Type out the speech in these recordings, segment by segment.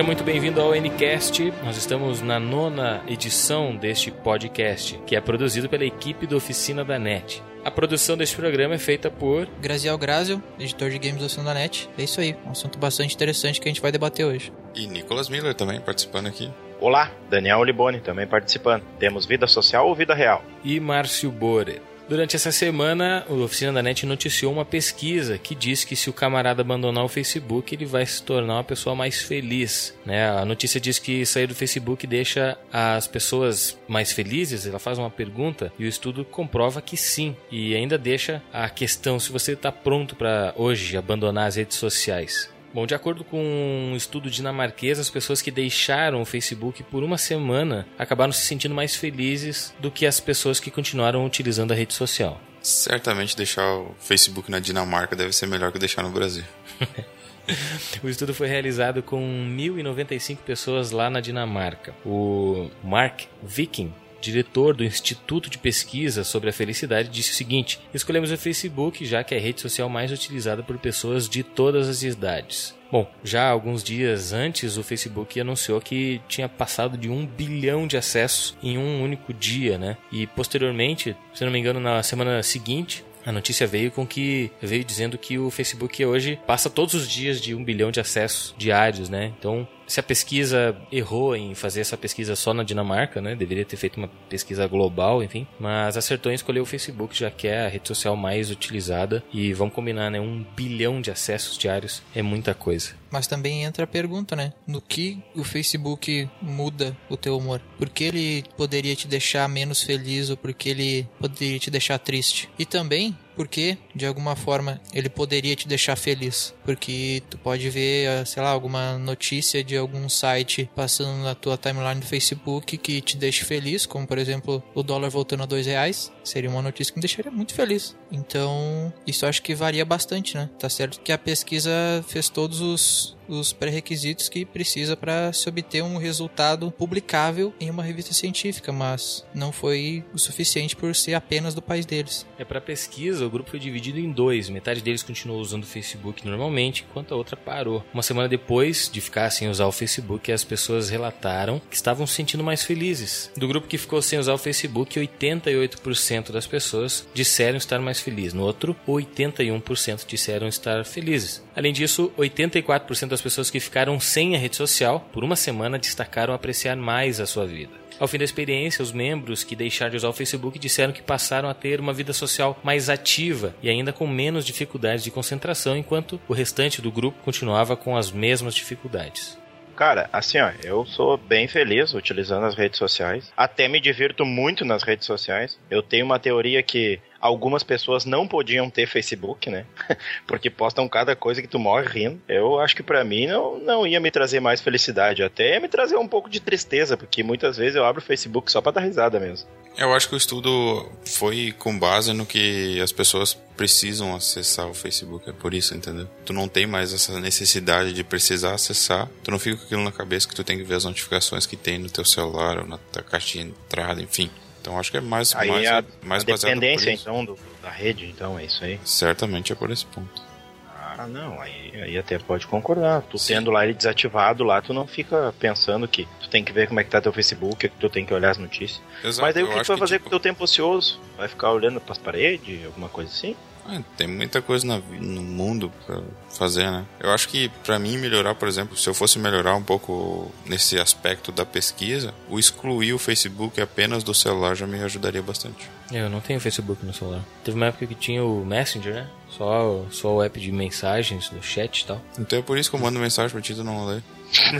Seja muito bem-vindo ao Ncast. Nós estamos na nona edição deste podcast, que é produzido pela equipe da Oficina da NET. A produção deste programa é feita por Graziel Grazio, editor de games da Oficina da NET. É isso aí, um assunto bastante interessante que a gente vai debater hoje. E Nicolas Miller também participando aqui. Olá, Daniel Liboni também participando. Temos vida social ou vida real? e Márcio Borer. Durante essa semana, a Oficina da NET noticiou uma pesquisa que diz que se o camarada abandonar o Facebook, ele vai se tornar uma pessoa mais feliz. Né? A notícia diz que sair do Facebook deixa as pessoas mais felizes. Ela faz uma pergunta e o estudo comprova que sim. E ainda deixa a questão se você está pronto para hoje abandonar as redes sociais. Bom, de acordo com um estudo dinamarquês, as pessoas que deixaram o Facebook por uma semana acabaram se sentindo mais felizes do que as pessoas que continuaram utilizando a rede social. Certamente deixar o Facebook na Dinamarca deve ser melhor que deixar no Brasil. O estudo foi realizado com 1.095 pessoas lá na Dinamarca. O Mark Viking, diretor do Instituto de Pesquisa sobre a Felicidade, disse o seguinte: Escolhemos o Facebook já que é a rede social mais utilizada por pessoas de todas as idades. Bom, já alguns dias antes, o Facebook anunciou que tinha passado de um bilhão de acessos em um único dia, né? E posteriormente, se não me engano, na semana seguinte, a notícia veio com que veio dizendo que o Facebook hoje passa todos os dias de um bilhão de acessos diários, né? Então, se a pesquisa errou em fazer essa pesquisa só na Dinamarca, né? Deveria ter feito uma pesquisa global, enfim. Mas acertou em escolher o Facebook, já que é a rede social mais utilizada. E vamos combinar, né? Um bilhão de acessos diários é muita coisa. Mas também entra a pergunta, né? No que o Facebook muda o teu humor? Por que ele poderia te deixar menos feliz ou por que ele poderia te deixar triste? E também porque, de alguma forma, ele poderia te deixar feliz. Porque tu pode ver, eh, sei lá, alguma notícia de algum site passando na tua timeline do Facebook que te deixe feliz, como por exemplo o dólar voltando a dois reais. Seria uma notícia que me deixaria muito feliz. Então, isso acho que varia bastante, né? Tá certo que a pesquisa fez todos os, os pré-requisitos que precisa para se obter um resultado publicável em uma revista científica, mas não foi o suficiente por ser apenas do país deles. É para pesquisa, o grupo foi dividido em dois. Metade deles continuou usando o Facebook normalmente, enquanto a outra parou. Uma semana depois de ficar sem usar o Facebook, as pessoas relataram que estavam se sentindo mais felizes. Do grupo que ficou sem usar o Facebook, 88% das pessoas disseram estar mais felizes. No outro, 81% disseram estar felizes. Além disso, 84% das pessoas que ficaram sem a rede social por uma semana destacaram apreciar mais a sua vida. Ao fim da experiência, os membros que deixaram de usar o Facebook disseram que passaram a ter uma vida social mais ativa e ainda com menos dificuldades de concentração, enquanto o restante do grupo continuava com as mesmas dificuldades. Cara, assim, ó, eu sou bem feliz utilizando as redes sociais. Até me divirto muito nas redes sociais. Eu tenho uma teoria que algumas pessoas não podiam ter Facebook, né? Porque postam cada coisa que tu morre rindo. Eu acho que pra mim não, não ia me trazer mais felicidade. Até ia me trazer um pouco de tristeza, porque muitas vezes eu abro o Facebook só pra dar risada mesmo. Eu acho que o estudo foi com base no que as pessoas precisam acessar o Facebook, é por isso, entendeu? Tu não tem mais essa necessidade de precisar acessar, tu não fica com aquilo na cabeça que tu tem que ver as notificações que tem no teu celular ou na tua caixa de entrada, enfim. Então acho que é mais, Aí mais, a, mais a dependência, então, do- da rede, então, é isso aí. Certamente é por esse ponto. Ah, não, aí, aí até pode concordar. Tu Sim. tendo lá ele desativado lá, tu não fica pensando que tu tem que ver como é que tá teu Facebook, que tu tem que olhar as notícias. Exato, Mas aí o que tu vai fazer tipo, com o teu tempo ocioso? Vai ficar olhando pras paredes, alguma coisa assim? Ah, tem muita coisa na no mundo pra fazer, né? Eu acho que pra mim melhorar, por exemplo, se eu fosse melhorar um pouco nesse aspecto da pesquisa, o excluir o Facebook apenas do celular já me ajudaria bastante. Eu não tenho Facebook no celular. Teve uma época que tinha o Messenger, né? Só, só o app de mensagens, do chat e tal. Então é por isso que eu mando mensagem pra ti, tu não lê.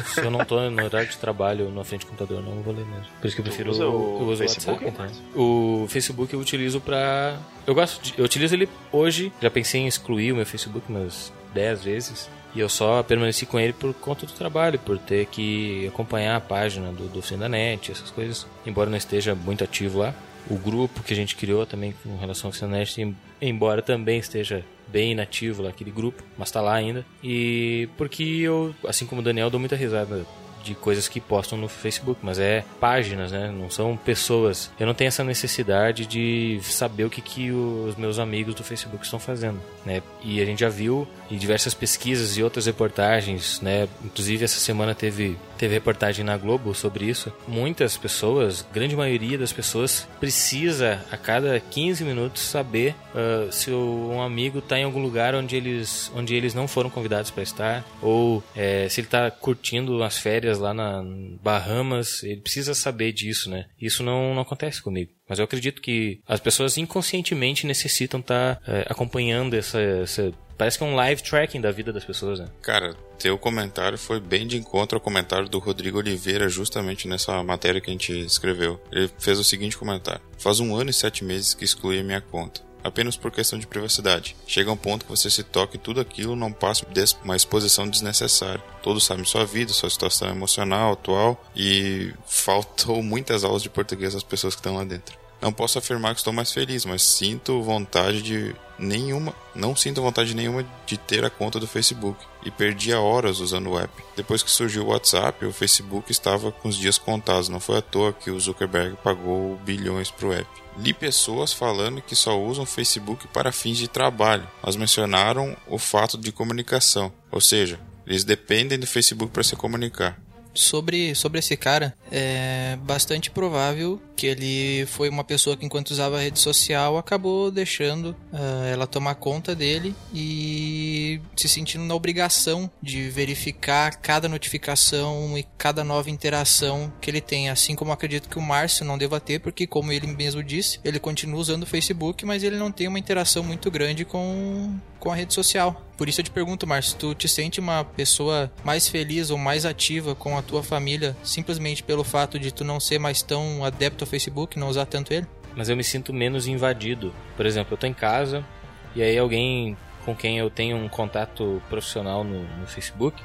Se eu não tô no horário de trabalho na frente do computador, não vou ler mesmo. Por isso que eu prefiro usa o eu uso Facebook, WhatsApp, então. O Facebook eu utilizo pra. Eu gosto de... Eu utilizo ele hoje. Já pensei em excluir o meu Facebook umas 10 vezes. E eu só permaneci com ele por conta do trabalho, por ter que acompanhar a página do, do Oficina da Net, essas coisas. Embora não esteja muito ativo lá. O grupo que a gente criou também com relação ao em- embora também esteja bem inativo lá, aquele grupo, mas tá lá ainda. E porque eu, assim como o Daniel, dou muita risada de coisas que postam no Facebook, mas é páginas, né? Não são pessoas. Eu não tenho essa necessidade de saber o que, que os meus amigos do Facebook estão fazendo, né? E a gente já viu em diversas pesquisas e outras reportagens, né? Inclusive essa semana teve teve reportagem na Globo sobre isso. Muitas pessoas, grande maioria das pessoas precisa a cada 15 minutos saber uh, se um amigo está em algum lugar onde eles onde eles não foram convidados para estar ou é, se ele está curtindo as férias lá na Bahamas, ele precisa saber disso, né? Isso não, não acontece comigo. Mas eu acredito que as pessoas inconscientemente necessitam estar tá, é, acompanhando essa, essa Parece que é um live tracking da vida das pessoas, né? Cara, teu comentário foi bem de encontro ao comentário do Rodrigo Oliveira, justamente nessa matéria que a gente escreveu. Ele fez o seguinte comentário: Faz um ano e sete meses que excluí a minha conta apenas por questão de privacidade. Chega um ponto que você se toca e tudo aquilo não passa uma exposição desnecessária. Todos sabem sua vida, sua situação emocional atual e faltou muitas aulas de português às pessoas que estão lá dentro. Não posso afirmar que estou mais feliz, mas sinto vontade de nenhuma, não sinto vontade nenhuma de ter a conta do Facebook. E perdia horas usando o app. Depois que surgiu o WhatsApp, o Facebook estava com os dias contados, não foi à toa que o Zuckerberg pagou bilhões para o app. Li pessoas falando que só usam o Facebook para fins de trabalho, mas mencionaram o fato de comunicação, ou seja, eles dependem do Facebook para se comunicar sobre, sobre esse cara, é bastante provável que ele foi uma pessoa que, enquanto usava a rede social, acabou deixando uh, ela tomar conta dele e se sentindo na obrigação de verificar cada notificação e cada nova interação que ele tem. Assim como acredito que o Márcio não deva ter, porque, como ele mesmo disse, ele continua usando o Facebook, mas ele não tem uma interação muito grande com, com a rede social. Por isso eu te pergunto, Márcio, tu te sente uma pessoa mais feliz ou mais ativa com a tua família simplesmente pelo fato de tu não ser mais tão adepto ao Facebook, não usar tanto ele? Mas eu me sinto menos invadido. Por exemplo, eu tô em casa e aí alguém com quem eu tenho um contato profissional no, no Facebook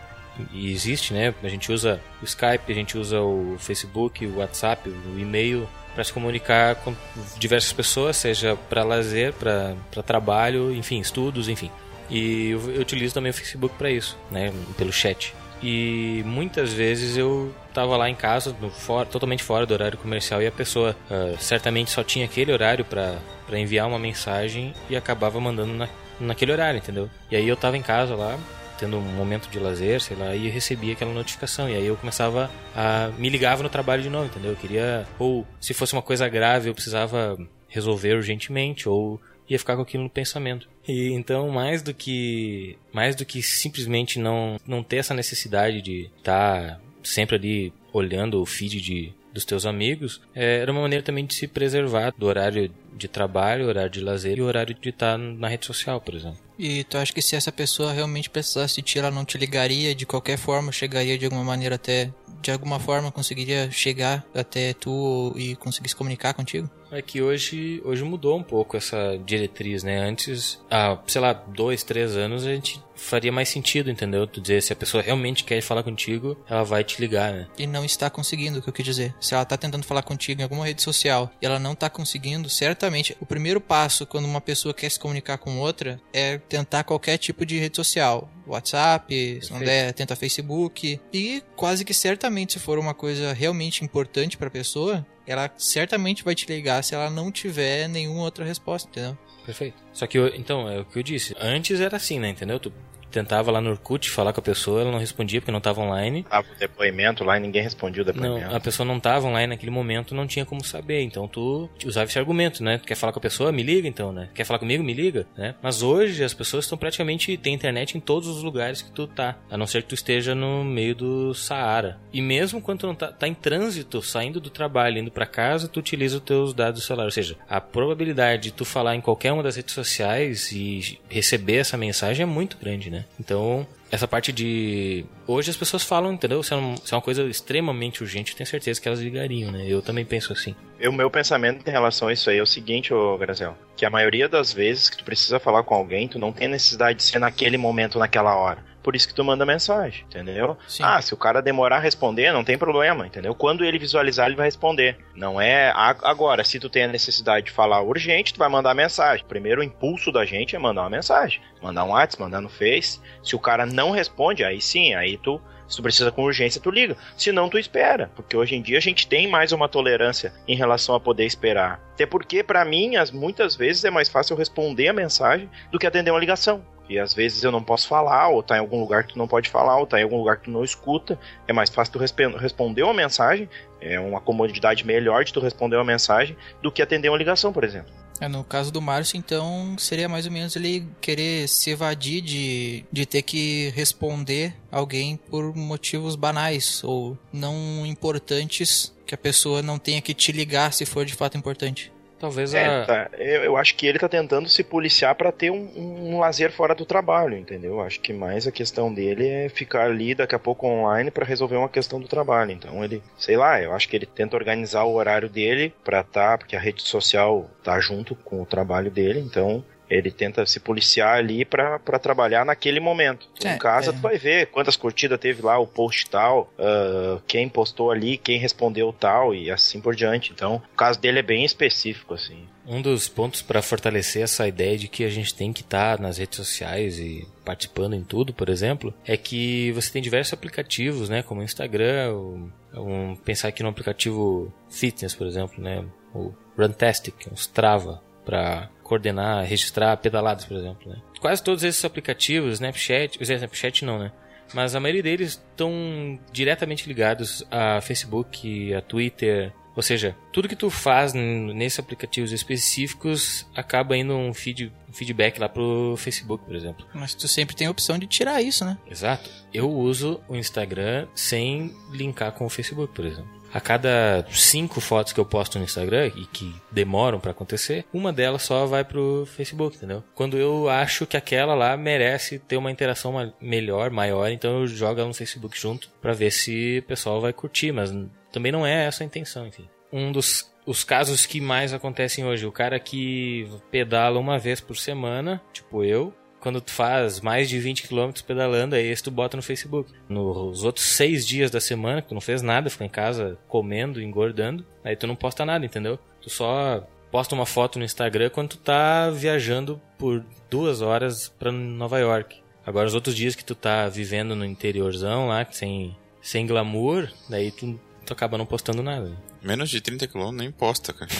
e existe, né? A gente usa o Skype, a gente usa o Facebook, o WhatsApp, o e-mail para se comunicar com diversas pessoas, seja para lazer, para trabalho, enfim, estudos, enfim. E eu, eu utilizo também o Facebook para isso, né, pelo chat. E muitas vezes eu estava lá em casa, no, fora, totalmente fora do horário comercial, e a pessoa uh, certamente só tinha aquele horário para enviar uma mensagem e acabava mandando na, naquele horário, entendeu? E aí eu estava em casa lá, tendo um momento de lazer, sei lá, e recebia aquela notificação. E aí eu começava a. me ligava no trabalho de novo, entendeu? Eu queria. Ou se fosse uma coisa grave, eu precisava resolver urgentemente, ou ia ficar com aquilo no pensamento. E então, mais do que mais do que simplesmente não não ter essa necessidade de estar tá sempre ali olhando o feed de dos teus amigos, é, era uma maneira também de se preservar do horário de trabalho, horário de lazer e horário de estar na rede social, por exemplo. E tu acha que se essa pessoa realmente precisasse de ti, ela não te ligaria de qualquer forma, chegaria de alguma maneira até de alguma forma conseguiria chegar até tu e conseguir se comunicar contigo? É que hoje, hoje mudou um pouco essa diretriz, né? Antes, há, sei lá, dois, três anos, a gente faria mais sentido, entendeu? Tu dizer, se a pessoa realmente quer falar contigo, ela vai te ligar, né? E não está conseguindo, o que eu quis dizer. Se ela está tentando falar contigo em alguma rede social e ela não está conseguindo, certamente, o primeiro passo quando uma pessoa quer se comunicar com outra é tentar qualquer tipo de rede social. WhatsApp, Perfeito. se não der, tenta Facebook. E quase que certamente, se for uma coisa realmente importante para a pessoa, ela certamente vai te ligar se ela não tiver nenhuma outra resposta, entendeu? Perfeito. Só que, eu, então, é o que eu disse. Antes era assim, né? Entendeu? Tu tentava lá no Orkut falar com a pessoa, ela não respondia porque não estava online. Tava o depoimento lá e ninguém respondia o depoimento. Não, a pessoa não estava online naquele momento, não tinha como saber. Então tu usava esse argumento, né? Tu quer falar com a pessoa? Me liga então, né? Quer falar comigo? Me liga, né? Mas hoje as pessoas estão praticamente tem internet em todos os lugares que tu tá, a não ser que tu esteja no meio do Saara. E mesmo quando tu não tá, tá em trânsito, saindo do trabalho, indo para casa, tu utiliza os teus dados do celular, ou seja, a probabilidade de tu falar em qualquer uma das redes sociais e receber essa mensagem é muito grande, né? Então, essa parte de. Hoje as pessoas falam, entendeu? Se é, se é uma coisa extremamente urgente, eu tenho certeza que elas ligariam, né? Eu também penso assim. O meu pensamento em relação a isso aí é o seguinte, ô Grazel. Que a maioria das vezes que tu precisa falar com alguém, tu não tem necessidade de ser naquele momento, naquela hora. Por isso que tu manda mensagem, entendeu? Sim. Ah, se o cara demorar a responder, não tem problema, entendeu? Quando ele visualizar, ele vai responder. Não é agora, se tu tem a necessidade de falar urgente, tu vai mandar mensagem. Primeiro o impulso da gente é mandar uma mensagem, mandar um WhatsApp, mandar no Face. Se o cara não responde, aí sim, aí tu se tu precisa com urgência, tu liga. Se não, tu espera. Porque hoje em dia a gente tem mais uma tolerância em relação a poder esperar. Até porque, pra mim, as, muitas vezes é mais fácil eu responder a mensagem do que atender uma ligação. E às vezes eu não posso falar, ou tá em algum lugar que tu não pode falar, ou tá em algum lugar que tu não escuta. É mais fácil tu respe- responder uma mensagem, é uma comodidade melhor de tu responder uma mensagem do que atender uma ligação, por exemplo. É, no caso do Márcio, então, seria mais ou menos ele querer se evadir de, de ter que responder alguém por motivos banais ou não importantes que a pessoa não tenha que te ligar se for de fato importante. Talvez É, a. tá. eu, eu acho que ele tá tentando se policiar pra ter um, um lazer fora do trabalho, entendeu? Acho que mais a questão dele é ficar ali daqui a pouco online pra resolver uma questão do trabalho. Então ele, sei lá, eu acho que ele tenta organizar o horário dele pra tá, porque a rede social tá junto com o trabalho dele, então ele tenta se policiar ali pra pra trabalhar naquele momento. Tu É, em casa é. tu vai ver quantas curtidas teve lá o post tal, ah, quem postou ali, quem respondeu tal e assim por diante. Então, o caso dele é bem específico assim. Um dos pontos para fortalecer essa ideia de que a gente tem que estar nas redes sociais e participando em tudo, por exemplo, é que você tem diversos aplicativos, né, como o Instagram, o- um, pensar aqui no aplicativo fitness, por exemplo, né, o Runtastic, o Strava, para coordenar, registrar pedaladas, por exemplo, né. Quase todos esses aplicativos, Snapchat, o Snapchat não, né, mas a maioria deles estão diretamente ligados a Facebook, a Twitter, ou seja, tudo que tu faz nesses aplicativos específicos acaba indo um, feed, um feedback lá pro Facebook, por exemplo. Mas tu sempre tem a opção de tirar isso, né? Exato. Eu uso o Instagram sem linkar com o Facebook, por exemplo. A cada cinco fotos que eu posto no Instagram e que demoram pra acontecer, uma delas só vai pro Facebook, entendeu? Quando eu acho que aquela lá merece ter uma interação melhor, maior, então eu jogo ela no Facebook junto pra ver se o pessoal vai curtir, mas também não é essa a intenção, enfim. Um dos os casos que mais acontecem hoje, o cara que pedala uma vez por semana, tipo eu, quando tu faz mais de 20 km pedalando, aí esse tu bota no Facebook. Nos outros seis dias da semana, que tu não fez nada, ficou em casa comendo, engordando, aí tu não posta nada, entendeu? Tu só posta uma foto no Instagram quando tu tá viajando por duas horas pra Nova York. Agora, os outros dias que tu tá vivendo no interiorzão lá, sem, sem glamour, daí tu, tu acaba não postando nada. Menos de 30 km nem posta, cara.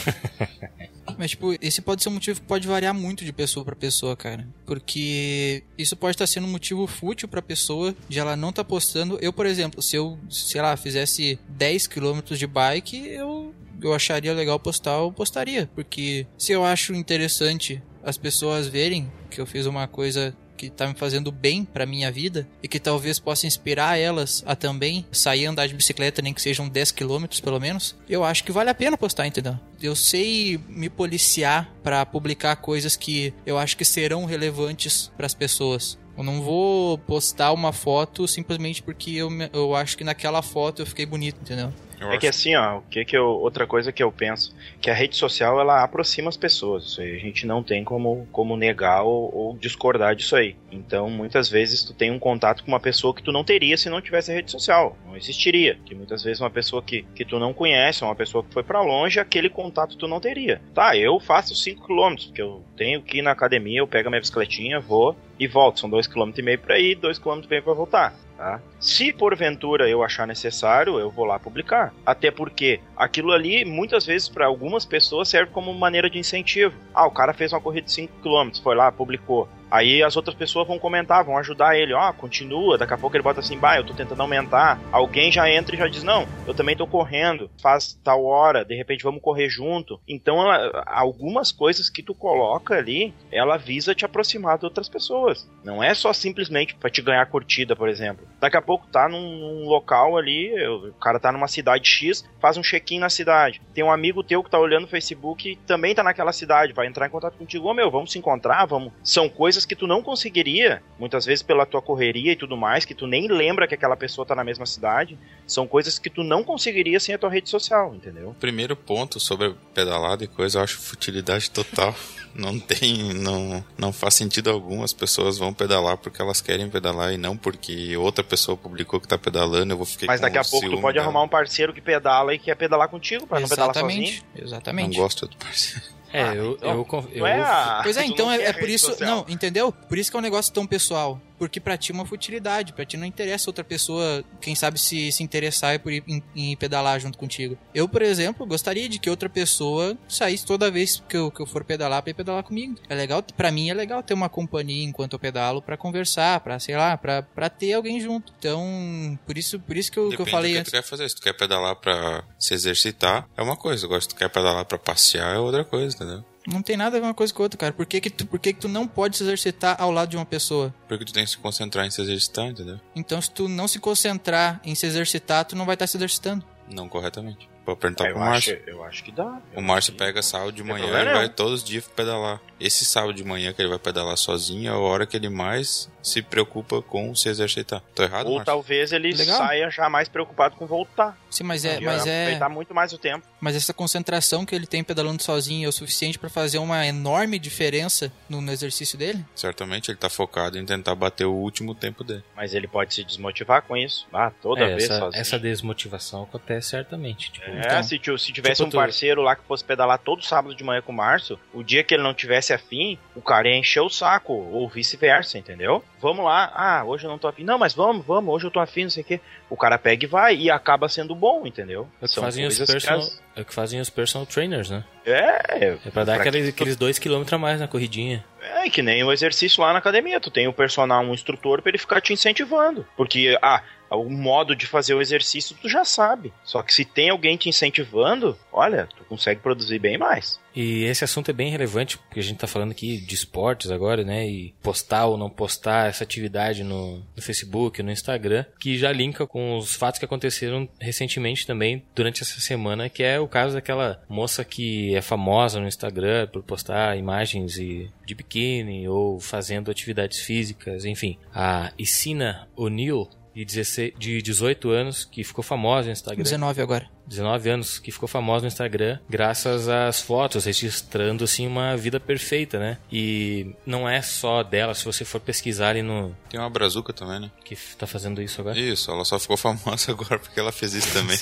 Mas, tipo, esse pode ser um motivo que pode variar muito de pessoa pra pessoa, cara. Porque isso pode estar sendo um motivo fútil pra pessoa de ela não tá postando. Eu, por exemplo, se eu, sei lá, fizesse 10 km de bike, eu, eu acharia legal postar, eu postaria. Porque se eu acho interessante as pessoas verem que eu fiz uma coisa que tá me fazendo bem pra minha vida e que talvez possa inspirar elas a também sair andar de bicicleta, nem que sejam 10 km pelo menos, eu acho que vale a pena postar, entendeu? Eu sei me policiar pra publicar coisas que eu acho que serão relevantes pras pessoas. Eu não vou postar uma foto simplesmente porque eu, eu acho que naquela foto eu fiquei bonito, entendeu? Eu É que assim, ó, o que que eu, outra coisa que eu penso, que a rede social ela aproxima as pessoas, isso aí a gente não tem como, como negar ou, ou discordar disso aí. Então, muitas vezes tu tem um contato com uma pessoa que tu não teria se não tivesse rede social, não existiria. Que muitas vezes uma pessoa que, que tu não conhece, uma pessoa que foi pra longe, aquele contato tu não teria. Tá, eu faço 5 km, porque eu tenho que ir na academia, eu pego a minha bicicletinha, vou e volto. São 2,5 km pra ir, 2,5 km pra voltar. Tá? Se porventura eu achar necessário, eu vou lá publicar. Até porque aquilo ali, muitas vezes, para algumas pessoas, serve como maneira de incentivo. Ah, o cara fez uma corrida de 5 km, foi lá, publicou. Aí as outras pessoas vão comentar, vão ajudar ele. Ó, continua. Daqui a pouco ele bota assim, bah, eu tô tentando aumentar. Alguém já entra e já diz, não, eu também tô correndo. Faz tal hora, de repente vamos correr junto. Então, ela- algumas coisas que tu coloca ali, ela visa te aproximar de outras pessoas. Não é só simplesmente pra te ganhar curtida, por exemplo. Daqui a pouco tá num, num local ali, o cara tá numa cidade X, faz um check-in na cidade. Tem um amigo teu que tá olhando o Facebook e também tá naquela cidade, vai entrar em contato contigo. Ô meu, vamos se encontrar, vamos. São coisas coisas que tu não conseguiria, muitas vezes pela tua correria e tudo mais, que tu nem lembra que aquela pessoa tá na mesma cidade, são coisas que tu não conseguiria sem a tua rede social, entendeu? Primeiro ponto sobre pedalada e coisa, eu acho futilidade total. Não tem, não, não faz sentido algum. As pessoas vão pedalar porque elas querem pedalar e não porque outra pessoa publicou que tá pedalando. Eu vou ficar Mas daqui a pouco tu pode dela. arrumar um parceiro que pedala e quer pedalar contigo para não pedalar sozinho. Exatamente, exatamente. Não gosto do parceiro. É, Ah, eu, então, eu, conf- eu, é a- Pois é, então é, é por isso. social. Não, entendeu? Por isso que é um negócio tão pessoal. Porque pra ti é uma futilidade. Pra ti não interessa outra pessoa, quem sabe, se, se interessar por ir em, em pedalar junto contigo. Eu, por exemplo, gostaria de que outra pessoa saísse toda vez que eu, que eu for pedalar pra ir pedalar comigo. É legal, pra mim é legal ter uma companhia enquanto eu pedalo pra conversar, pra, sei lá, pra, pra ter alguém junto. Então, por isso, por isso que eu, que eu falei do que antes. tu quer fazer. Se tu quer pedalar pra se exercitar, é uma coisa. Agora, se tu quer pedalar pra passear, é outra coisa, entendeu? Não tem nada a ver uma coisa com a outra, cara. Por que, que, tu, por que, que tu não pode se exercitar ao lado de uma pessoa? Porque tu tem que se concentrar em se exercitar, entendeu? Então, se tu não se concentrar em se exercitar, tu não vai estar se exercitando. Não corretamente. Pode perguntar eu, pro Márcio. eu acho que dá. O Márcio pega sábado de manhã e vai todos os dias pedalar. Esse sábado de manhã que ele vai pedalar sozinho é a hora que ele mais se preocupa com se exercitar. Tô errado, Ou Márcio? talvez ele Legal. saia já mais preocupado com voltar. Sim, mas é, mas é, aproveitar muito mais o tempo. mas essa concentração que ele tem pedalando sozinho é o suficiente pra fazer uma enorme diferença no, no exercício dele? Certamente ele tá focado em tentar bater o último tempo dele. Mas ele pode se desmotivar com isso. Ah, toda é, vez essa, sozinho. essa desmotivação acontece certamente. Tipo, É, Então, se, se tivesse tipo um tu- parceiro lá que fosse pedalar todo sábado de manhã com o Márcio, o dia que ele não tivesse afim, o cara ia encher o saco, ou vice-versa, entendeu? Vamos lá, ah, hoje eu não tô afim. Não, mas vamos, vamos, hoje eu tô afim, não sei o quê. O cara pega e vai e acaba sendo bom, entendeu? é o que São fazem os que personal, as- é o que fazem os personal trainers, né? É, É pra dar Pra aqueles, que- aqueles dois quilômetros a mais na corridinha. É, que nem o exercício lá na academia. Tu tem o personal, um instrutor, pra ele ficar te incentivando. Porque, ah, o modo de fazer o exercício tu já sabe. Só que se tem alguém te incentivando, olha, tu consegue produzir bem mais. E esse assunto é bem relevante, porque a gente tá falando aqui de esportes agora, né? E postar ou não postar essa atividade no, no Facebook, no Instagram, que já linka com os fatos que aconteceram recentemente também durante essa semana, que é o caso daquela moça que é famosa no Instagram por postar imagens e- de biquíni ou fazendo atividades físicas, enfim. A Isina O'Neill, de, 16, de 18 anos, que ficou famosa no Instagram. 19 agora. 19 anos, que ficou famosa no Instagram graças às fotos, registrando assim uma vida perfeita, né? E não é só dela, se você for pesquisar ali no Tem uma brazuca também, né? que tá fazendo isso agora. Isso, ela só ficou famosa agora porque ela fez isso também.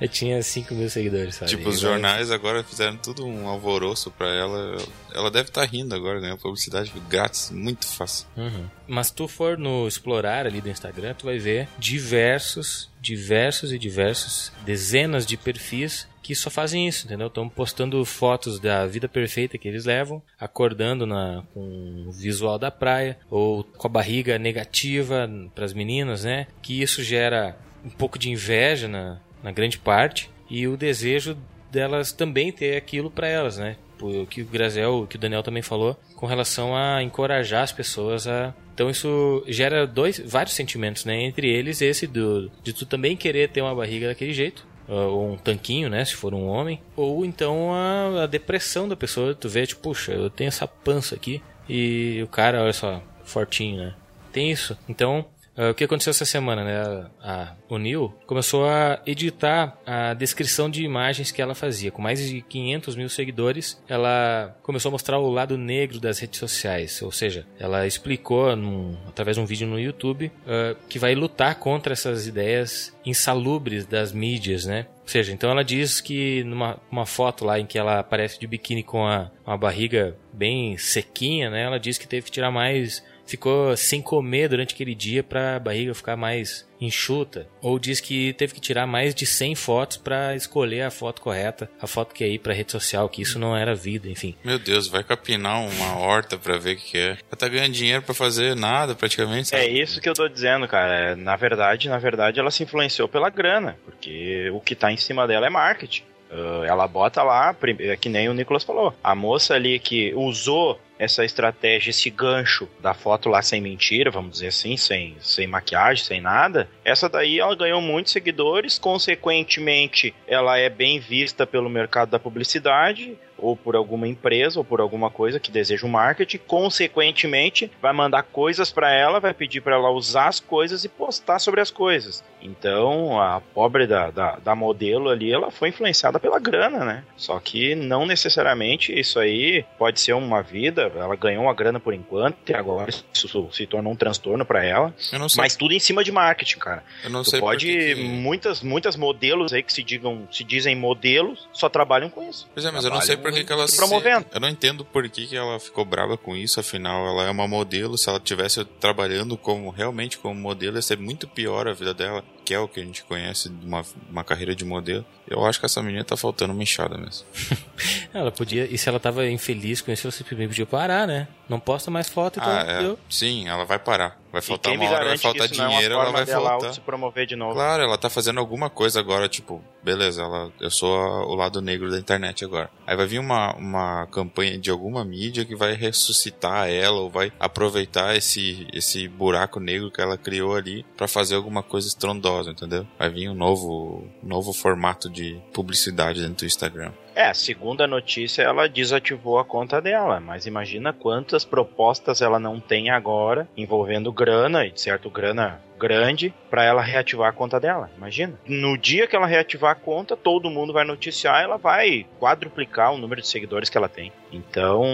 Eu tinha 5 mil seguidores, sabe? tipo, os jornais agora fizeram tudo um alvoroço pra ela. Ela deve estar rindo agora, ganhou publicidade grátis, muito fácil. Uhum. Mas tu for no explorar ali do Instagram, tu vai ver diversos, diversos e diversos, dezenas de perfis que só fazem isso, entendeu? Estão postando fotos da vida perfeita que eles levam, acordando na, com o visual da praia, ou com a barriga negativa para as meninas, né? Que isso gera um pouco de inveja na, na grande parte e o desejo delas também ter aquilo para elas, né? O que o Grazel, o que o Daniel também falou, com relação a encorajar as pessoas a. Então isso gera dois, vários sentimentos, né? Entre eles esse do de tu também querer ter uma barriga daquele jeito, ou um tanquinho, né? Se for um homem, ou então a, a depressão da pessoa. Tu vê, tipo, puxa, eu tenho essa pança aqui e o cara, olha só, fortinho, né? Tem isso. Então Uh, o que aconteceu essa semana, né? A O'Neill começou a editar a descrição de imagens que ela fazia. Com mais de 500 mil seguidores, ela começou a mostrar o lado negro das redes sociais. Ou seja, ela explicou num, através de um vídeo no YouTube uh, que vai lutar contra essas ideias insalubres das mídias, né? Ou seja, então ela diz que numa uma foto lá em que ela aparece de biquíni com a, uma barriga bem sequinha, né? Ela diz que teve que tirar mais ficou sem comer durante aquele dia para a barriga ficar mais enxuta, ou diz que teve que tirar mais de 100 fotos para escolher a foto correta, a foto que ia ir para rede social, que isso não era vida, enfim. Meu Deus, vai capinar uma horta pra ver o que, é. Ela tá ganhando dinheiro pra fazer nada, praticamente. Sabe? É isso que eu tô dizendo, cara. Na verdade, na verdade, ela se influenciou pela grana, porque o que tá em cima dela é marketing. Uh, ela bota lá, é que nem o Nicolas falou. A moça ali que usou essa estratégia, esse gancho da foto lá sem mentira, vamos dizer assim, sem, sem maquiagem, sem nada, essa daí ela ganhou muitos seguidores, consequentemente ela é bem vista pelo mercado da publicidade, ou por alguma empresa ou por alguma coisa que deseja o marketing, consequentemente vai mandar coisas para ela, vai pedir para ela usar as coisas e postar sobre as coisas. Então a pobre da, da, da, modelo ali, ela foi influenciada pela grana, né? Só que não necessariamente isso aí pode ser uma vida. Ela ganhou uma grana por enquanto e agora isso se tornou um transtorno para ela. Mas tudo em cima de marketing, cara. Eu não tu sei pode que... muitas muitas modelos aí que se digam se dizem modelos só trabalham com isso. Pois é, mas eu não sei por que, que ela se promovendo. Eu não entendo por que, que ela ficou brava com isso. Afinal, ela é uma modelo. Se ela tivesse trabalhando como realmente como modelo, ia ser muito pior a vida dela que é o que a gente conhece de uma, uma carreira de modelo. Eu acho que essa menina tá faltando uma enxada mesmo. ela podia, e se ela tava infeliz com isso, você podia parar, né? Não posta mais foto, então ah, é. Sim, ela vai parar. Vai faltar uma hora, vai faltar dinheiro, é ela vai voltar. Se promover de novo. Claro, ela tá fazendo alguma coisa agora, tipo, beleza, ela, eu sou a, o lado negro da internet agora. Aí vai vir uma, uma campanha de alguma mídia que vai ressuscitar ela ou vai aproveitar esse, esse buraco negro que ela criou ali para fazer alguma coisa estrondosa, entendeu? Vai vir um novo, novo formato de publicidade dentro do Instagram. É, segundo a notícia, ela desativou a conta dela, mas imagina quantas propostas ela não tem agora envolvendo grana, e certo grana grande, para ela reativar a conta dela. Imagina. No dia que ela reativar a conta, todo mundo vai noticiar, ela vai quadruplicar o número de seguidores que ela tem. Então,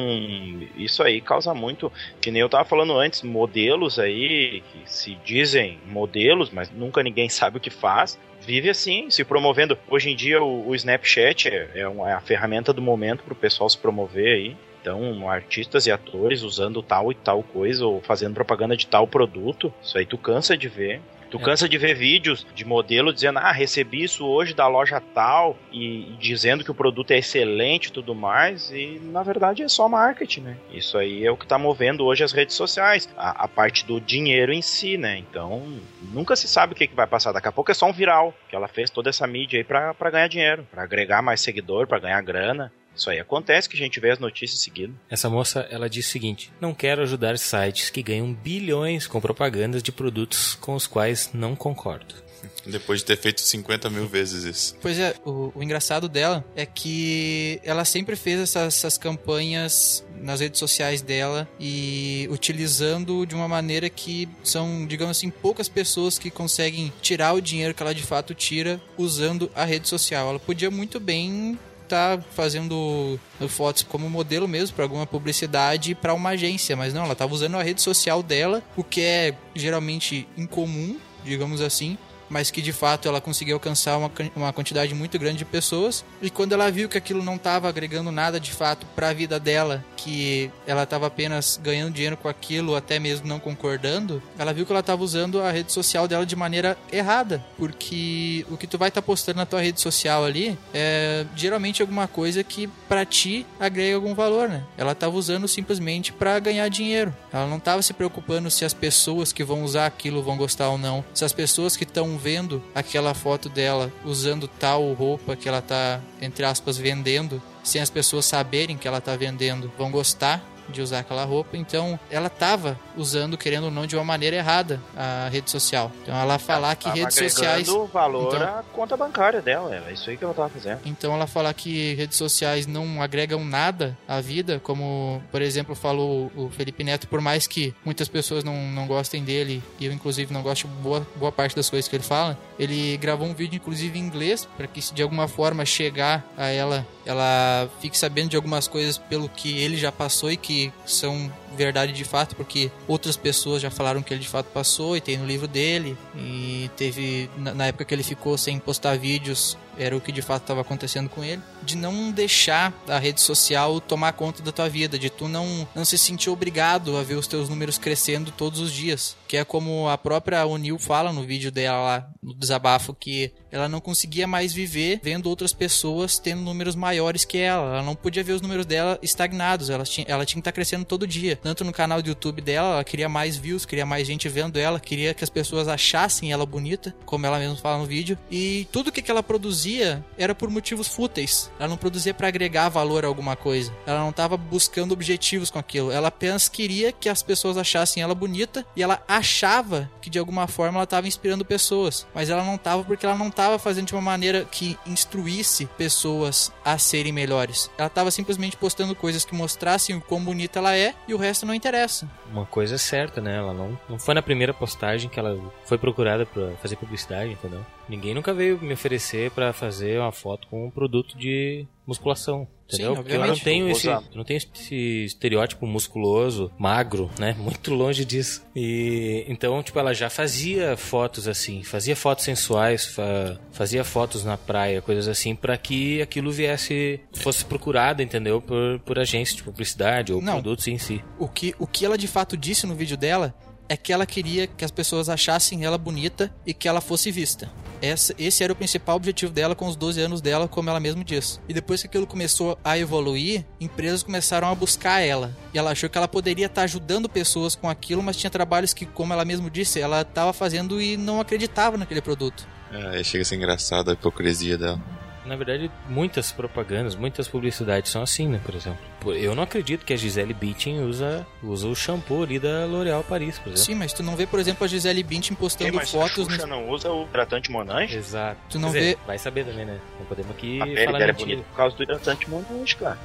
isso aí causa muito, que nem eu tava falando antes, modelos aí que se dizem modelos, mas nunca ninguém sabe o que faz, vive assim, se promovendo. Hoje em dia o, o Snapchat é, é, uma, é a ferramenta do momento para o pessoal se promover aí. Então, artistas e atores usando tal e tal coisa ou fazendo propaganda de tal produto, isso aí tu cansa de ver. Tu é. cansa de ver vídeos de modelo dizendo, ah, recebi isso hoje da loja tal, e, dizendo que o produto é excelente e tudo mais, e na verdade é só marketing, né? Isso aí é o que tá movendo hoje as redes sociais, a, a parte do dinheiro em si, né? Então, nunca se sabe o que, que vai passar. Daqui a pouco é só um viral, que ela fez toda essa mídia aí pra, pra ganhar dinheiro, para agregar mais seguidor, para ganhar grana. Isso aí acontece que a gente vê as notícias seguindo. Essa moça, ela diz o seguinte: "Não quero ajudar sites que ganham bilhões com propagandas de produtos com os quais não concordo." Depois de ter feito 50 mil vezes isso. Pois é, o, o engraçado dela é que ela sempre fez essas, essas, campanhas nas redes sociais dela e utilizando de uma maneira que são, digamos assim, poucas pessoas que conseguem tirar o dinheiro que ela de fato tira usando a rede social. Ela podia muito bem tá fazendo fotos como modelo mesmo para alguma publicidade para uma agência, mas não, ela estava usando a rede social dela, o que é geralmente incomum, digamos assim, mas que de fato ela conseguiu alcançar uma, uma quantidade muito grande de pessoas. E quando ela viu que aquilo não estava agregando nada de fato para a vida dela, que ela estava apenas ganhando dinheiro com aquilo, até mesmo não concordando, ela viu que ela estava usando a rede social dela de maneira errada, porque o que tu vai estar tá postando na tua rede social ali é geralmente alguma coisa que para ti agrega algum valor, né? Ela estava usando simplesmente para ganhar dinheiro. Ela não estava se preocupando se as pessoas que vão usar aquilo vão gostar ou não, se as pessoas que estão vendo aquela foto dela usando tal roupa que ela tá, entre aspas, vendendo, sem as pessoas saberem que ela tá vendendo, vão gostar de usar aquela roupa, então ela estava usando, querendo ou não, de uma maneira errada a rede social. Então ela falar que redes sociais. valor então, à conta bancária dela, é isso aí que ela estava fazendo. Então ela falar que redes sociais não agregam nada à vida, como por exemplo falou o Felipe Neto, por mais que muitas pessoas não, não gostem dele, e eu inclusive não gosto boa, boa parte das coisas que ele fala, ele gravou um vídeo inclusive em inglês para que se de alguma forma chegar a ela, ela fique sabendo de algumas coisas pelo que ele já passou e são verdade de fato, porque outras pessoas já falaram que ele de fato passou e tem no livro dele. E teve, na época que ele ficou sem postar vídeos, era o que de fato estava acontecendo com ele, de não deixar a rede social tomar conta da tua vida, de tu não, não se sentir obrigado a ver os teus números crescendo todos os dias, que é como a própria O'Neill fala no vídeo dela lá, no desabafo, que ela não conseguia mais viver vendo outras pessoas tendo números maiores que ela, ela não podia ver os números dela estagnados, ela tinha, ela tinha que estar tá crescendo todo dia. Tanto no canal do YouTube dela, ela queria mais views, queria mais gente vendo ela, queria que as pessoas achassem ela bonita, como ela mesma fala no vídeo. E tudo que, ela produzia era por motivos fúteis. Ela não produzia para agregar valor a alguma coisa. Ela não estava buscando objetivos com aquilo. Ela apenas queria que as pessoas achassem ela bonita e ela achava que de alguma forma ela estava inspirando pessoas. Mas ela não estava porque ela não estava fazendo de uma maneira que instruísse pessoas a serem melhores. Ela estava simplesmente postando coisas que mostrassem o quão bonita ela é e o resto não interessa. Uma coisa é certa, né? Ela não, não foi na primeira postagem que ela foi procurada para fazer publicidade, entendeu? Ninguém nunca veio me oferecer para fazer uma foto com um produto de musculação. Entendeu? Sim, Porque eu não tenho esse, eu não tenho esse estereótipo musculoso, magro, né? Muito longe disso. E então, tipo, ela já fazia fotos assim, fazia fotos sensuais, fa fazia fotos na praia, coisas assim, para que aquilo viesse, fosse procurado, entendeu? Por, por agências de publicidade ou Não. produtos em si. O que, o que ela de fato disse no vídeo dela é que ela queria que as pessoas achassem ela bonita e que ela fosse vista. Essa, esse era o principal objetivo dela com os 12 anos dela, como ela mesma disse. E depois que aquilo começou a evoluir, empresas começaram a buscar ela. E ela achou que ela poderia estar ajudando pessoas com aquilo, mas tinha trabalhos que, como ela mesma disse, ela estava fazendo e não acreditava naquele produto. É, chega a ser engraçado a hipocrisia dela. Na verdade, muitas propagandas, muitas publicidades são assim, né? Por exemplo, eu não acredito que a Gisele Bündchen usa, usa o shampoo ali da L'Oréal Paris, por exemplo. Sim, mas tu não vê, por exemplo, a Gisele Bündchen postando mais fotos Xuxa no... não usa o hidratante Monange? Exato. Tu não Quer dizer, vê- Vai saber também, né? Não podemos aqui A pele falar dela é bonita por causa do hidratante Monange, cara.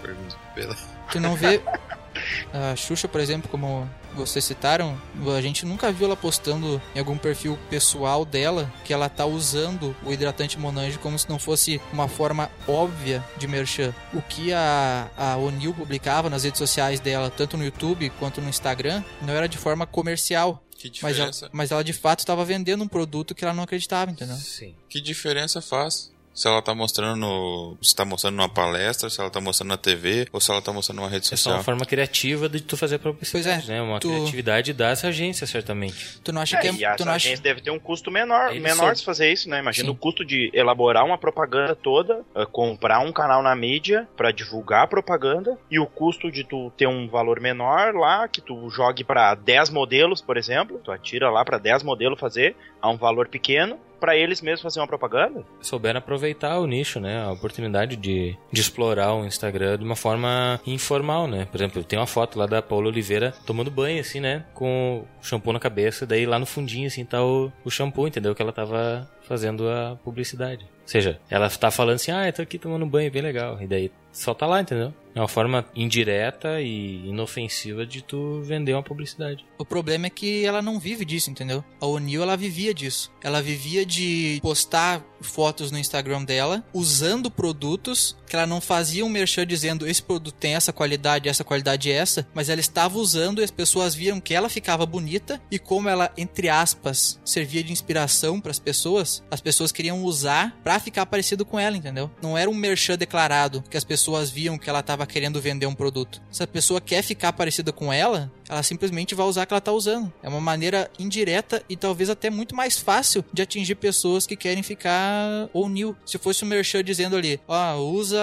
Pela. Tu não vê a Xuxa, por exemplo, como vocês citaram, a gente nunca viu ela postando em algum perfil pessoal dela que ela tá usando o hidratante Monange como se não fosse uma forma óbvia de merchan. O que a, a O'Neill publicava nas redes sociais dela, tanto no YouTube quanto no Instagram, não era de forma comercial. Que Mas ela, diferença, mas ela de fato estava vendendo um produto que ela não acreditava, entendeu? Sim. que diferença faz? Se ela tá mostrando no. Se tá mostrando numa palestra, se ela tá mostrando na TV, ou se ela tá mostrando numa rede É só social. uma forma criativa de tu fazer publicidade, Pois é, né? Uma tu- criatividade das agências, certamente. Tu não acha É, que e é, as tu não acha agências devem ter um custo menor, Eles menor são- de fazer isso, né? Imagina Sim. o custo de elaborar uma propaganda toda, eh, comprar um canal na mídia pra divulgar a propaganda e o custo de tu ter um valor menor lá, que tu jogue pra 10 modelos, por exemplo, tu atira lá pra 10 modelos fazer a um valor pequeno pra eles mesmos fazer uma propaganda. Souberam aproveitar o nicho, né? A oportunidade de, de explorar o Instagram de uma forma informal, né? Por exemplo, tem uma foto lá da Paula Oliveira tomando banho, assim, né? Com shampoo na cabeça, daí lá no fundinho, assim, tá o, o shampoo, entendeu? Que ela tava fazendo a publicidade. Ou seja, ela tá falando assim, ah, eu tô aqui tomando banho, bem legal. E daí só tá lá, entendeu? É uma forma indireta e inofensiva de tu vender uma publicidade. O problema é que ela não vive disso, entendeu? A O'Neill, ela vivia disso. Ela vivia de postar fotos no Instagram dela, usando produtos que ela não fazia um merchan dizendo esse produto tem essa qualidade, essa qualidade é essa, mas ela estava usando e as pessoas viram que ela ficava bonita e como ela, entre aspas, servia de inspiração para as pessoas, as pessoas queriam usar pra ficar parecido com ela, entendeu? Não era um merchan declarado que as pessoas viam que ela estava querendo vender um produto. Se a pessoa quer ficar parecida com ela, ela simplesmente vai usar o que ela tá usando. É uma maneira indireta e talvez até muito mais fácil de atingir pessoas que querem ficar ou new. Se fosse um merchan dizendo ali, ó, usa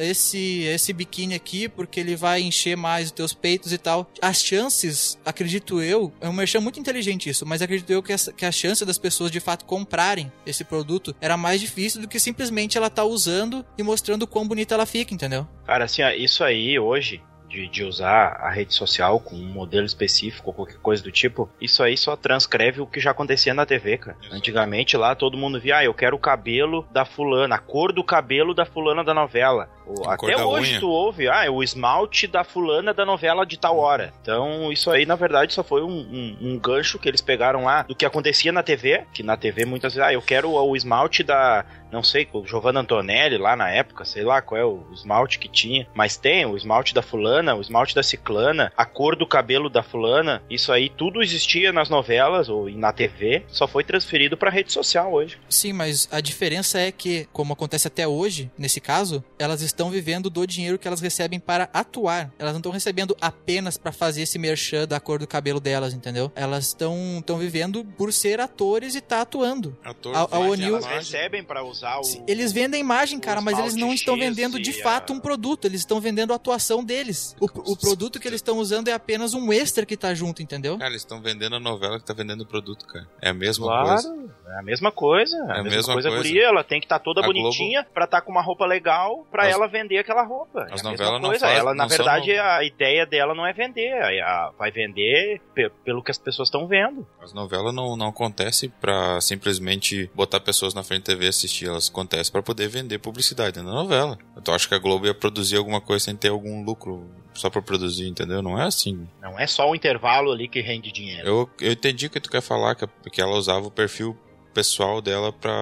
esse esse biquíni aqui porque ele vai encher mais os teus peitos e tal. As chances, acredito eu, é um merchan muito inteligente isso, mas acredito eu que, essa, que a chance das pessoas de fato comprarem esse produto era mais difícil do que simplesmente ela tá usando e mostrando o quão bonita ela fica, entendeu? Cara, assim, ó, isso aí hoje, de, de usar a rede social com um modelo específico ou qualquer coisa do tipo, isso aí só transcreve o que já acontecia na TV, cara. Antigamente lá todo mundo via, ah, eu quero o cabelo da fulana, a cor do cabelo da fulana da novela. O- Até hoje unha. tu ouve, ah, é o esmalte da fulana da novela de tal hora. Então isso aí, na verdade, só foi um, um- um gancho que eles pegaram lá do que acontecia na TV, que na TV muitas vezes, ah, eu quero o esmalte da, não sei, com o Giovanna Antonelli lá na época, sei lá qual é o esmalte que tinha, mas tem o esmalte da fulana, o esmalte da ciclana, a cor do cabelo da fulana, isso aí tudo existia nas novelas ou na TV, só foi transferido pra rede social hoje. Sim, mas a diferença é que, como acontece até hoje, nesse caso, elas estão vivendo do dinheiro que elas recebem para atuar. Elas não estão recebendo apenas para fazer esse merchan da cor do cabelo delas, entendeu? Elas estão estão vivendo por ser atores e tá atuando. Ator, A- a O'Neill- recebem pra usar o. Eles vendem imagem, cara, mas eles não estão vendendo de fato a- um produto, eles estão vendendo a atuação deles. O, o produto que eles estão usando é apenas um extra que tá junto, entendeu? Cara, eles estão vendendo a novela que tá vendendo o produto, cara. É a mesma Claro, coisa. É a mesma coisa. É a, mesma, mesma coisa, coisa. guria. Ela tem que estar toda A bonitinha pra estar com uma roupa legal pra As- ela vender aquela roupa. As é a mesma novelas não coisa. fazem- ela, na verdade, no- a ideia dela não é vender. é a- vai vender pe- pelo que as pessoas estão vendo. As novelas não, não acontecem pra simplesmente botar pessoas na frente da TV e assistir. Elas acontecem pra poder vender publicidade na novela. Então acho que a Globo ia produzir alguma coisa sem ter algum lucro só pra produzir, entendeu? Não é assim. Não é só o intervalo ali que rende dinheiro. Eu, eu entendi o que tu quer falar, que, que ela usava o perfil pessoal dela pra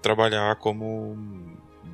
trabalhar como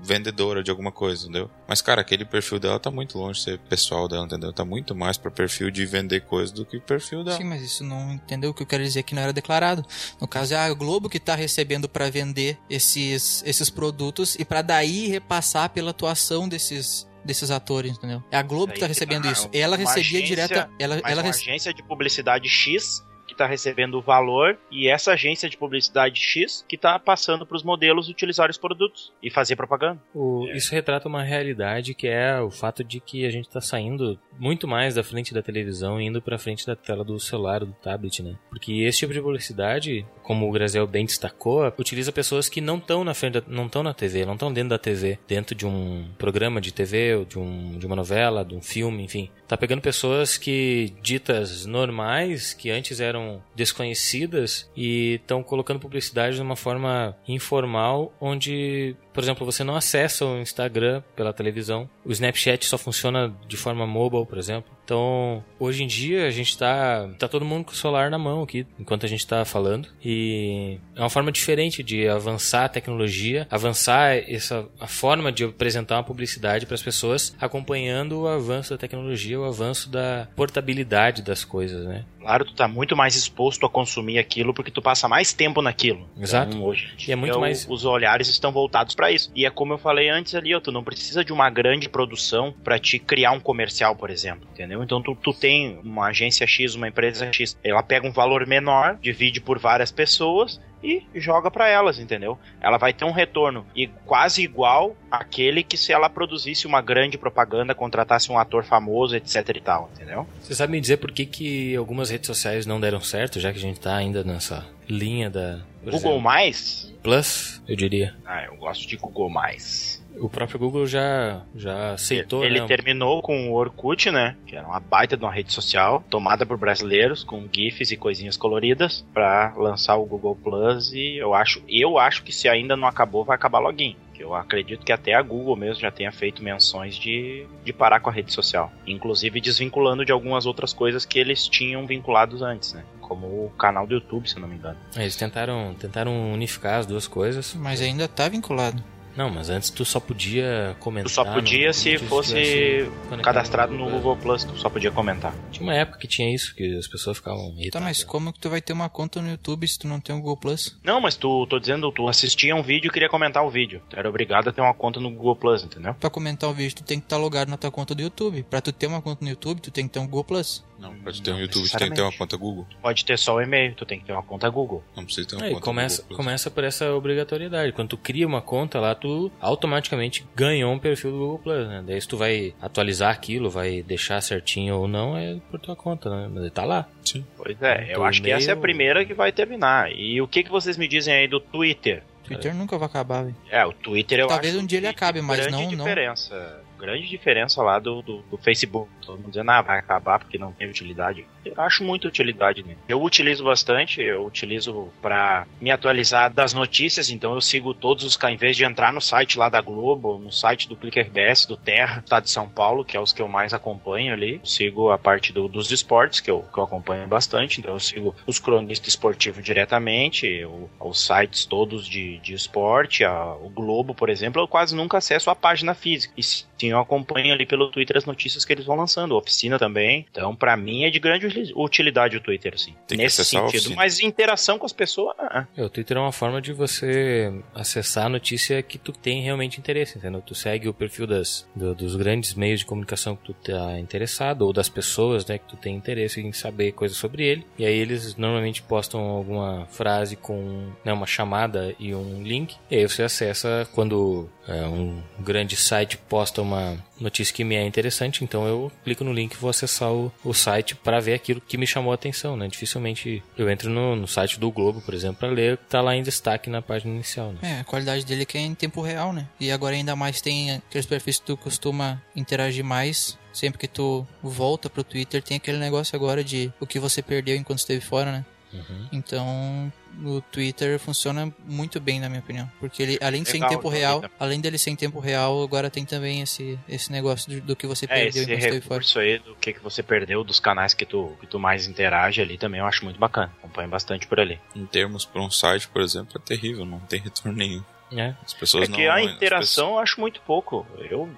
vendedora de alguma coisa, entendeu? Mas, cara, aquele perfil dela tá muito longe de ser pessoal dela, entendeu? Tá muito mais pra perfil de vender coisa do que perfil dela. Sim, mas isso não entendeu o que eu quero dizer que não era declarado. No caso é a Globo que tá recebendo para vender esses, esses produtos e para daí repassar pela atuação desses desses atores, entendeu? É a Globo que tá recebendo tá, isso. Ela recebia agência- direta, ela Mas ela uma rece- agência de publicidade X que está recebendo o valor e essa agência de publicidade X que está passando para os modelos utilizar os produtos e fazer propaganda. O- É. Isso retrata uma realidade que é o fato de que a gente está saindo muito mais da frente da televisão e indo para frente da tela do celular, do tablet, né? Porque esse tipo de publicidade, como o Grazel bem destacou, utiliza pessoas que não estão na frente, da, não estão na TV, não estão dentro da TV, dentro de um programa de TV, ou de, um, de uma novela, de um filme, enfim. Tá pegando pessoas que ditas normais, que antes eram desconhecidas e estão colocando publicidade de uma forma informal, onde, por exemplo, você não acessa o Instagram pela televisão, o Snapchat só funciona de forma mobile, por exemplo. Então, hoje em dia a gente tá, tá todo mundo com o celular na mão aqui, enquanto a gente tá falando, e é uma forma diferente de avançar a tecnologia, avançar essa a forma de apresentar uma publicidade para as pessoas, acompanhando o avanço da tecnologia, o avanço da portabilidade das coisas, né? Claro, tu tá muito mais exposto a consumir aquilo porque tu passa mais tempo naquilo. Exato. Então, hoje E é muito dia, mais- Os olhares estão voltados para isso. E é como eu falei antes ali, ó, tu não precisa de uma grande produção para te criar um comercial, por exemplo, entendeu? Então tu, tu tem uma agência X, uma empresa X, ela pega um valor menor, divide por várias pessoas e joga para elas, entendeu? Ela vai ter um retorno e quase igual àquele que se ela produzisse uma grande propaganda, contratasse um ator famoso, etc e tal, entendeu? Você sabe me dizer por que, que algumas redes sociais não deram certo, já que a gente tá ainda nessa linha da Google exemplo, Mais, Plus, eu diria. ah, eu gosto de Google Mais. O próprio Google já, já aceitou, Ele né? terminou com o Orkut, né? Que era uma baita de uma rede social, tomada por brasileiros, com GIFs e coisinhas coloridas, pra lançar o Google Plus. E eu acho, eu acho que se ainda não acabou, vai acabar login. Que Eu acredito que até a Google mesmo já tenha feito menções de, de parar com a rede social. Inclusive desvinculando de algumas outras coisas que eles tinham vinculados antes, né? Como o canal do YouTube, se eu não me engano. Eles tentaram, tentaram unificar as duas coisas. mas ainda tá vinculado. Não, mas antes tu só podia comentar. Tu só podia no- se tu fosse cadastrado no Google Plus, tu só podia comentar. Tinha uma época que tinha isso, que as pessoas ficavam irritadas. Tá, mas como que tu vai ter uma conta no YouTube se tu não tem o Google Plus? Não, mas tu, tô dizendo, tu assistia um vídeo e queria comentar o vídeo. Tu era obrigado a ter uma conta no Google Plus, entendeu? Pra comentar o vídeo, tu tem que estar logado na tua conta do YouTube. Pra tu ter uma conta no YouTube, tu tem que ter um Google Plus. Não, pra te ter um YouTube, tu tem que ter uma conta Google. Pode ter só o e-mail, tu tem que ter uma conta Google. Não precisa ter uma Aí conta começa, Google Plus. começa por essa obrigatoriedade. Quando tu cria uma conta lá, tu automaticamente ganhou um perfil do Google Plus, né? Daí se tu vai atualizar aquilo, vai deixar certinho ou não, é por tua conta, né? Mas ele tá lá. Sim. Pois é, eu acho que essa é a primeira que vai terminar. E o que, que vocês me dizem aí do Twitter? Twitter nunca vai acabar, velho. É, o Twitter eu Talvez acho um dia ele acabe, mas grande não- não- diferença. Grande diferença lá do, do, do Facebook. Todo mundo dizendo, ah, vai acabar porque não tem utilidade. Acho muita utilidade nele. Eu utilizo bastante, eu utilizo pra me atualizar das notícias, então eu sigo todos os em vez de entrar no site lá da Globo, no site do Clicker RBS, do Terra, tá de São Paulo, que é os que eu mais acompanho ali. Sigo a parte do- dos esportes, que eu, que eu acompanho bastante, então eu sigo os cronistas esportivos diretamente, eu- os sites todos de, de esporte, a- o Globo, por exemplo, eu quase nunca acesso a página física. E sim, eu acompanho ali pelo Twitter as notícias que eles vão lançando, a oficina também. Então, pra mim é de grande utilidade o Twitter, assim. Tem nesse sentido. Mas interação com as pessoas. ah, ah. É, o Twitter é uma forma de você acessar a notícia que tu tem realmente interesse, entendeu? Tu segue o perfil das, do- dos grandes meios de comunicação que tu tá interessado, ou das pessoas, né, que tu tem interesse em saber coisas sobre ele. E aí eles normalmente postam alguma frase com né, uma chamada e um link. E aí você acessa quando um grande site posta uma notícia que me é interessante, então eu clico no link e vou acessar o, o site para ver aquilo que me chamou a atenção, né? Dificilmente eu entro no, no site do Globo, por exemplo, para ler tá lá em destaque na página inicial, né? É, a qualidade dele é que é em tempo real, né? E agora ainda mais tem aqueles perfis que tu costuma interagir mais. Sempre que tu volta pro Twitter, tem aquele negócio agora de o que você perdeu enquanto esteve fora, né? Uhum. Então, o Twitter funciona muito bem, na minha opinião. Porque ele, além de ser em Legal, tempo então, real, além dele ser em tempo real, agora tem também esse, esse negócio do, do que você É, perdeu esse recurso aí do que, que você perdeu, dos canais que tu, que tu mais interage ali também eu acho muito bacana. Acompanho bastante por ali. Em termos para um site, por exemplo, é terrível, não tem retorno nenhum. É. As pessoas É não. que a as interação eu acho muito pouco. Eu,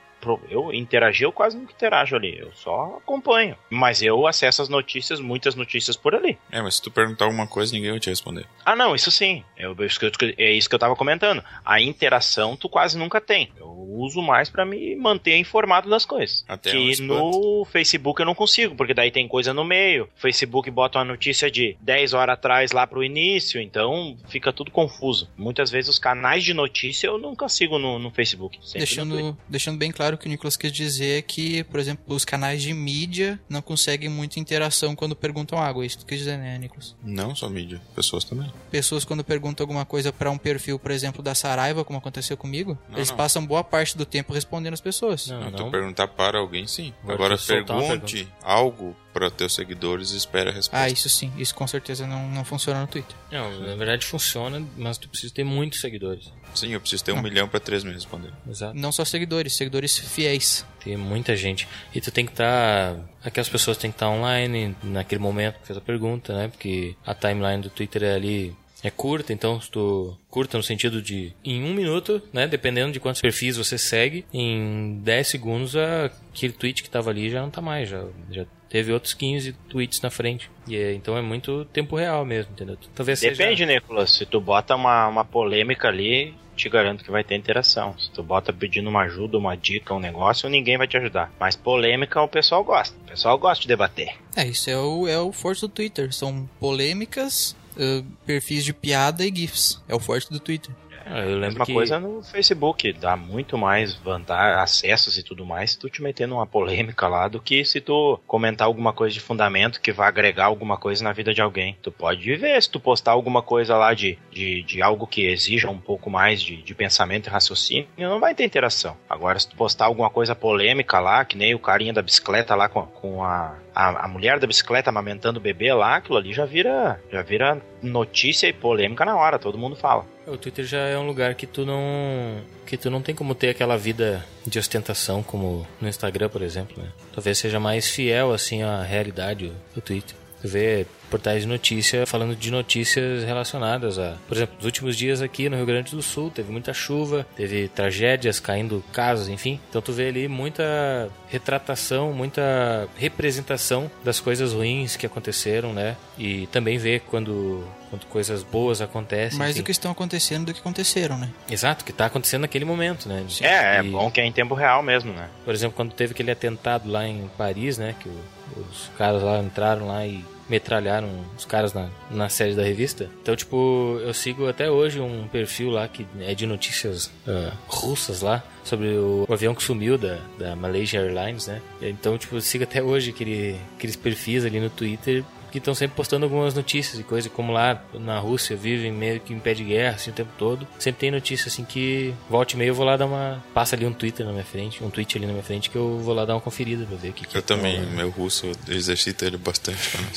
eu interagi, eu quase nunca interajo ali. Eu só acompanho. Mas eu acesso as notícias, muitas notícias por ali. É, mas se tu perguntar alguma coisa, ninguém vai te responder. Ah, não, isso sim. Eu- isso que eu- é isso que eu tava comentando. A interação tu quase nunca tem. Eu uso mais pra me manter informado das coisas. Até que no Facebook eu não consigo, porque daí tem coisa no meio. Facebook bota uma notícia de 10 horas atrás lá pro início, então fica tudo confuso. Muitas vezes os canais de notícia eu nunca sigo no, no Facebook. sempre no. Deixando, deixando bem claro que o Nicolas quis dizer é que, por exemplo, os canais de mídia não conseguem muita interação quando perguntam água. Isso tu quis dizer, né, Nicolas? Não só mídia, pessoas também. Pessoas quando perguntam alguma coisa pra um perfil, por exemplo, da Saraiva, como aconteceu comigo, Não, eles não. passam boa parte do tempo respondendo as pessoas. Não, Não, tu perguntar para alguém, sim. Agora Agora, pergunte algo para teus seguidores e espere a resposta. Ah, isso sim. Isso com certeza não, não funciona no Twitter. Não, na verdade funciona, mas tu precisa ter muitos seguidores. Sim, eu preciso ter um Não. milhão para três me responder. Exato. Não só seguidores, seguidores fiéis. Tem muita gente. E tu tem que estar. aquelas pessoas têm que estar online naquele momento que fez a pergunta, né? Porque a timeline do Twitter é ali. É curta, então se tu curta no sentido de em um minuto, né? Dependendo de quantos perfis você segue, em 10 segundos a- aquele tweet que tava ali já não tá mais, já, já teve outros 15 tweets na frente. E é- então é muito tempo real mesmo, entendeu? Talvez seja- Depende, Nicolas. Se tu bota uma, uma polêmica ali, te garanto que vai ter interação. Se tu bota pedindo uma ajuda, uma dica, um negócio, ninguém vai te ajudar. Mas polêmica o pessoal gosta. O pessoal gosta de debater. É, isso é o, é o forte do Twitter. São polêmicas, ah, perfis de piada e GIFs. É o forte do Twitter. Ah, eu lembro Mesma que coisa no Facebook, dá muito mais vantagem, acessos e tudo mais se tu te meter numa polêmica lá do que se tu comentar alguma coisa de fundamento que vai agregar alguma coisa na vida de alguém. Tu pode ver se tu postar alguma coisa lá de, de, de algo que exija um pouco mais de, de pensamento e raciocínio, não vai ter interação. Agora, se tu postar alguma coisa polêmica lá, que nem o carinha da bicicleta lá com, com a, a, a mulher da bicicleta amamentando o bebê lá, aquilo ali já vira, já vira notícia e polêmica na hora, todo mundo fala. O Twitter já é um lugar que tu não que tu não tem como ter aquela vida de ostentação como no Instagram, por exemplo, né? Talvez seja mais fiel assim à realidade o, Twitter. Tu vê portais de notícia falando de notícias relacionadas a, por exemplo, nos últimos dias aqui no Rio Grande do Sul teve muita chuva, teve tragédias caindo casas, enfim. Então tu vê ali muita retratação, muita representação das coisas ruins que aconteceram, né? E também vê quando quando coisas boas acontecem. Mais enfim. do que estão acontecendo do que aconteceram, né? Exato, que tá acontecendo naquele momento, né? É, é E, bom que é em tempo real mesmo, né? Por exemplo, quando teve aquele atentado lá em Paris, né? Que os caras lá entraram lá e metralharam os caras na, na sede da revista. Então, tipo, eu sigo até hoje um perfil lá que é de notícias ah, russas lá, sobre o, o avião que sumiu da, da Malaysia Airlines, né? Então, tipo, eu sigo até hoje aquele, aqueles perfis ali no Twitter que estão sempre postando algumas notícias e coisa, como lá na Rússia vivem meio que em pé de guerra assim, o tempo todo. Sempre tem notícia assim que volta e meia eu vou lá dar uma. Passa ali um Twitter na minha frente, um tweet ali na minha frente que eu vou lá dar uma conferida pra ver o que, que Eu também, tá rolando. meu russo eu exercito ele bastante para não.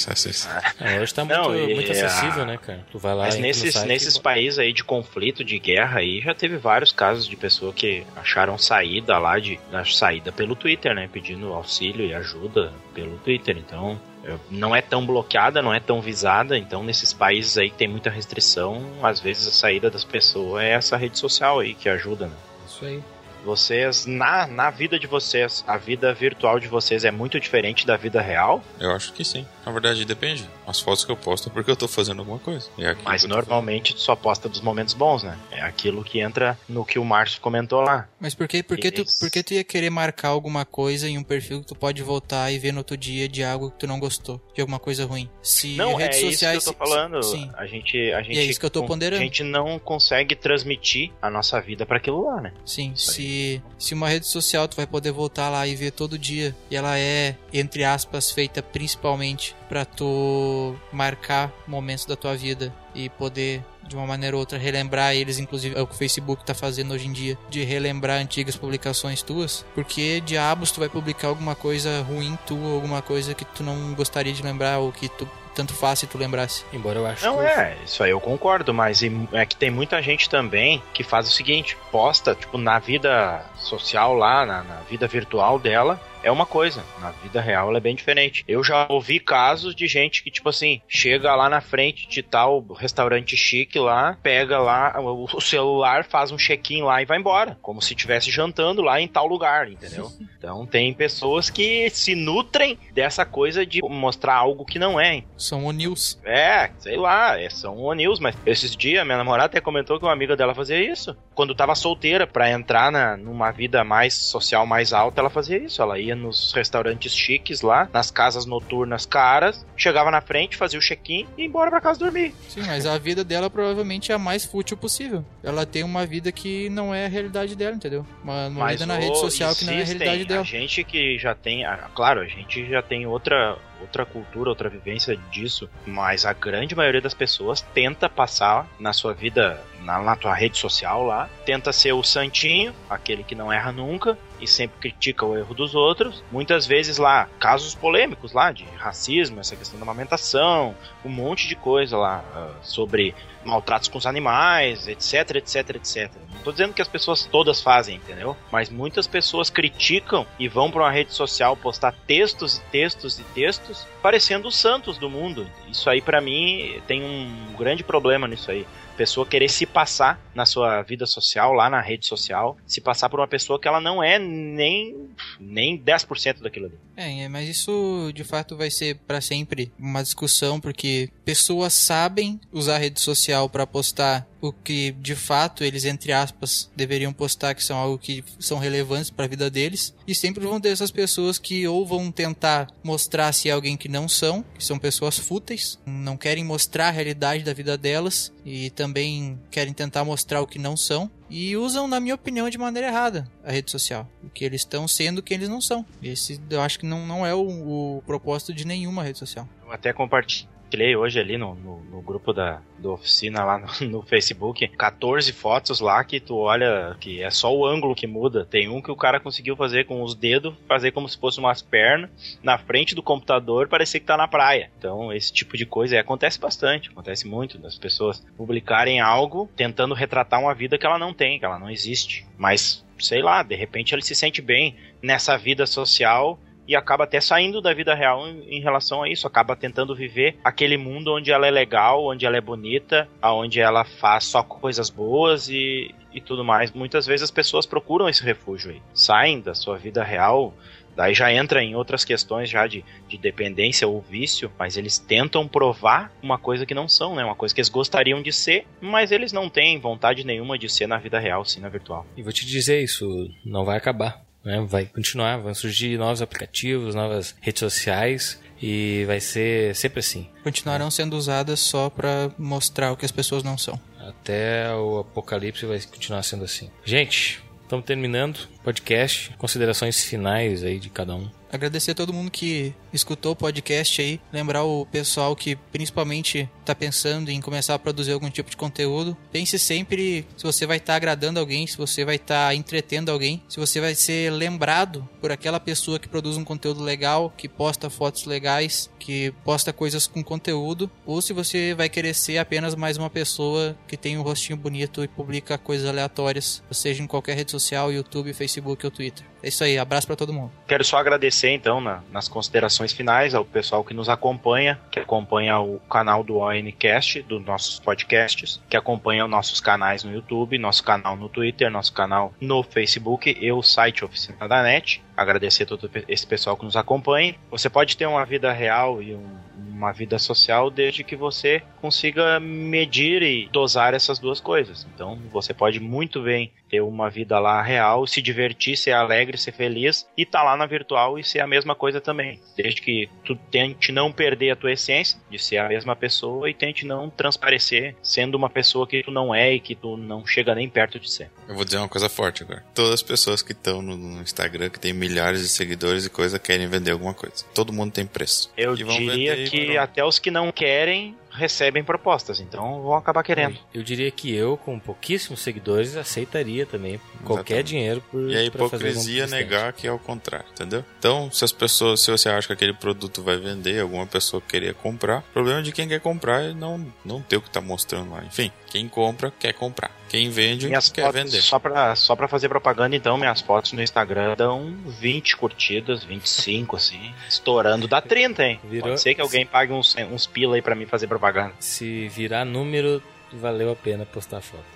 Ah, hoje tá muito, Não, e muito a- acessível, né, cara? Tu vai lá Mas nesses, site nesses e- países aí de conflito, de guerra aí, já teve vários casos de pessoa que acharam saída lá de da saída pelo Twitter, né? Pedindo auxílio e ajuda pelo Twitter. Então, é, não é tão bloqueada, não é tão visada. Então, nesses países aí que tem muita restrição, às vezes a saída das pessoas é essa rede social aí que ajuda, né? Isso aí. Vocês, na, na vida de vocês, a vida virtual de vocês é muito diferente da vida real? Eu acho que sim. Na verdade, depende. As fotos que eu posto é porque eu tô fazendo alguma coisa. É Mas normalmente tu só posta dos momentos bons, né? É aquilo que entra no que o Márcio comentou lá. Mas por que, por que, tu, por que tu ia querer marcar alguma coisa em um perfil que tu pode voltar e ver no outro dia de algo que tu não gostou? De alguma coisa ruim? Se não, redes é sociais, isso que eu tô falando. Sim. A gente, a gente, e é isso que eu tô ponderando. A gente não consegue transmitir a nossa vida para aquilo lá, né? Sim, se, se uma rede social tu vai poder voltar lá e ver todo dia e ela é, entre aspas, feita principalmente para tu marcar momentos da tua vida e poder de uma maneira ou outra relembrar eles, inclusive é o que o Facebook tá fazendo hoje em dia, de relembrar antigas publicações tuas, porque diabos tu vai publicar alguma coisa ruim tu, alguma coisa que tu não gostaria de lembrar ou que tu tanto faz se tu lembrasse. Embora eu acho Não que... é, isso aí eu concordo, mas é que tem muita gente também que faz o seguinte, posta, tipo, na vida social lá, na, na vida virtual dela, é uma coisa. Na vida real ela é bem diferente. Eu já ouvi casos de gente que, tipo assim, chega lá na frente de tal restaurante chique lá, pega lá o celular, faz um check-in lá e vai embora. Como se estivesse jantando lá em tal lugar, entendeu? Então tem pessoas que se nutrem dessa coisa de mostrar algo que não é. São o-news. É, sei lá, é, são o-news, mas esses dias minha namorada até comentou que uma amiga dela fazia isso. Quando tava solteira, para entrar na, numa vida mais social, mais alta, ela fazia isso. Ela ia nos restaurantes chiques lá, nas casas noturnas caras, chegava na frente, fazia o check-in e ia embora pra casa dormir. Sim, mas a vida dela provavelmente é a mais fútil possível. Ela tem uma vida que não é a realidade dela, entendeu? Uma, uma vida na rede social que não é a realidade dela. A gente que já tem, claro, a gente já tem outra outra cultura, outra vivência disso, mas a grande maioria das pessoas tenta passar na sua vida, na, na tua rede social lá, tenta ser o santinho, aquele que não erra nunca, e sempre critica o erro dos outros. Muitas vezes lá, casos polêmicos lá de racismo, essa questão da amamentação, um monte de coisa lá uh, sobre maltratos com os animais, etc, etc, etc. Não tô dizendo que as pessoas todas fazem, entendeu? Mas muitas pessoas criticam e vão para uma rede social postar textos e textos e textos parecendo os santos do mundo. Isso aí para mim tem um grande problema nisso aí pessoa querer se passar na sua vida social, lá na rede social, se passar por uma pessoa que ela não é nem, nem 10% daquilo ali. É, mas isso de fato vai ser para sempre uma discussão, porque pessoas sabem usar rede social para postar o que de fato eles entre aspas deveriam postar que são algo que são relevantes para a vida deles e sempre vão ter essas pessoas que ou vão tentar mostrar se é alguém que não são, que são pessoas fúteis, não querem mostrar a realidade da vida delas e também querem tentar mostrar o que não são e usam, na minha opinião, de maneira errada a rede social. Porque eles estão sendo quem eles não são. Esse eu acho que não, não é o, o propósito de nenhuma rede social. Eu até compartilho compartilhei hoje ali no, no, no grupo da, da oficina lá no, no, Facebook 14 fotos lá que tu olha que é só o ângulo que muda. Tem um que o cara conseguiu fazer com os dedos, fazer como se fosse umas pernas na frente do computador, parecer que tá na praia. Então, esse tipo de coisa acontece bastante, acontece muito das pessoas publicarem algo tentando retratar uma vida que ela não tem, que ela não existe. Mas sei lá, de repente ele se sente bem nessa vida social e acaba até saindo da vida real em, em, relação a isso, acaba tentando viver aquele mundo onde ela é legal, onde ela é bonita, aonde ela faz só coisas boas e, e tudo mais. Muitas vezes as pessoas procuram esse refúgio aí, saem da sua vida real, daí já entra em outras questões já de, de dependência ou vício, mas eles tentam provar uma coisa que não são, né? Uma coisa que eles gostariam de ser, mas eles não têm vontade nenhuma de ser na vida real, sim na virtual. E vou te dizer isso, não vai acabar né? Vai continuar, vão surgir novos aplicativos, novas redes sociais e vai ser sempre assim. Continuarão sendo usadas só para mostrar o que as pessoas não são. Até o apocalipse vai continuar sendo assim. Gente, estamos terminando podcast. Considerações finais aí de cada um. Agradecer a todo mundo que escutou o podcast aí. Lembrar o pessoal que principalmente está pensando em começar a produzir algum tipo de conteúdo. Pense sempre se você vai estar tá agradando alguém, se você vai estar tá entretendo alguém, se você vai ser lembrado por aquela pessoa que produz um conteúdo legal, que posta fotos legais, que posta coisas com conteúdo, ou se você vai querer ser apenas mais uma pessoa que tem um rostinho bonito e publica coisas aleatórias, seja em qualquer rede social, YouTube, Facebook ou Twitter. É isso aí, abraço para todo mundo. Quero só agradecer então na, nas considerações finais ao pessoal que nos acompanha, que acompanha o canal do ONCast, dos nossos podcasts, que acompanha os nossos canais no YouTube, nosso canal no Twitter, nosso canal no Facebook e o site Oficina da Net. Agradecer todo esse pessoal que nos acompanha. Você pode ter uma vida real e um uma vida social desde que você consiga medir e dosar essas duas coisas. Então, você pode muito bem ter uma vida lá real, se divertir, ser alegre, ser feliz e tá lá na virtual e ser a mesma coisa também. Desde que tu tente não perder a tua essência de ser a mesma pessoa e tente não transparecer sendo uma pessoa que tu não é e que tu não chega nem perto de ser. Eu vou dizer uma coisa forte agora. Todas as pessoas que estão no Instagram, que tem milhares de seguidores e coisa, querem vender alguma coisa. Todo mundo tem preço. Eu diria que até os que não querem recebem propostas, então vão acabar querendo. Eu diria que eu, com pouquíssimos seguidores, aceitaria também qualquer Exatamente. dinheiro por E a hipocrisia alguma negar que é o contrário, entendeu? Então, se as pessoas, se você acha que aquele produto vai vender, alguma pessoa queria comprar, o problema é de quem quer comprar é não, não ter o que tá mostrando lá. Enfim, quem compra, quer comprar. Quem vende, Minhas quer fotos, vender. Só pra, só pra fazer propaganda, então, minhas fotos no Instagram dão 20 curtidas, 25, assim, estourando. Dá 30, hein? Virou- Pode ser que alguém pague uns, uns pila aí pra mim fazer propaganda. Se virar número, valeu a pena postar foto.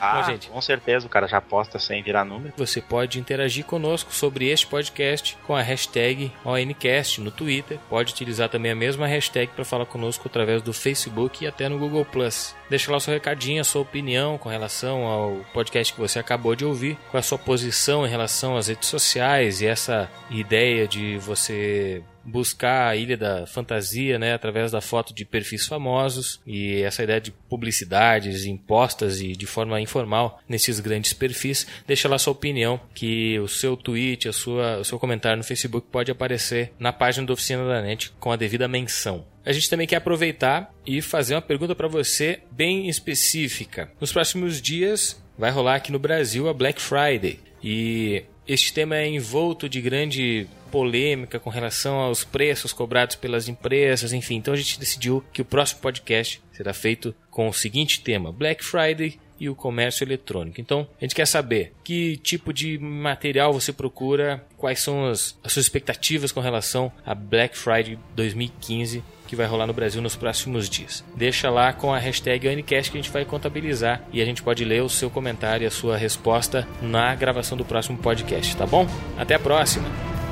Ah, gente. com certeza, o cara já posta sem virar número. Você pode interagir conosco sobre este podcast com a hashtag ONCast no Twitter. Pode utilizar também a mesma hashtag para falar conosco através do Facebook e até no Google Plus. Deixa lá o seu recadinho, a sua opinião com relação ao podcast que você acabou de ouvir, é a sua posição em relação às redes sociais e essa ideia de você buscar a ilha da fantasia, né, através da foto de perfis famosos e essa ideia de publicidades impostas e de forma informal nesses grandes perfis. Deixa lá sua opinião, que o seu tweet, a sua, o seu comentário no Facebook pode aparecer na página da Oficina da NET com a devida menção. A gente também quer aproveitar e fazer uma pergunta para você bem específica. Nos próximos dias vai rolar aqui no Brasil a Black Friday e este tema é envolto de grande polêmica com relação aos preços cobrados pelas empresas, enfim. Então a gente decidiu que o próximo podcast será feito com o seguinte tema: Black Friday e o comércio eletrônico. Então, a gente quer saber que tipo de material você procura, quais são as, as suas expectativas com relação a Black Friday 2015 que vai rolar no Brasil nos próximos dias. Deixa lá com a hashtag Unicast que a gente vai contabilizar e a gente pode ler o seu comentário e a sua resposta na gravação do próximo podcast, tá bom? Até a próxima!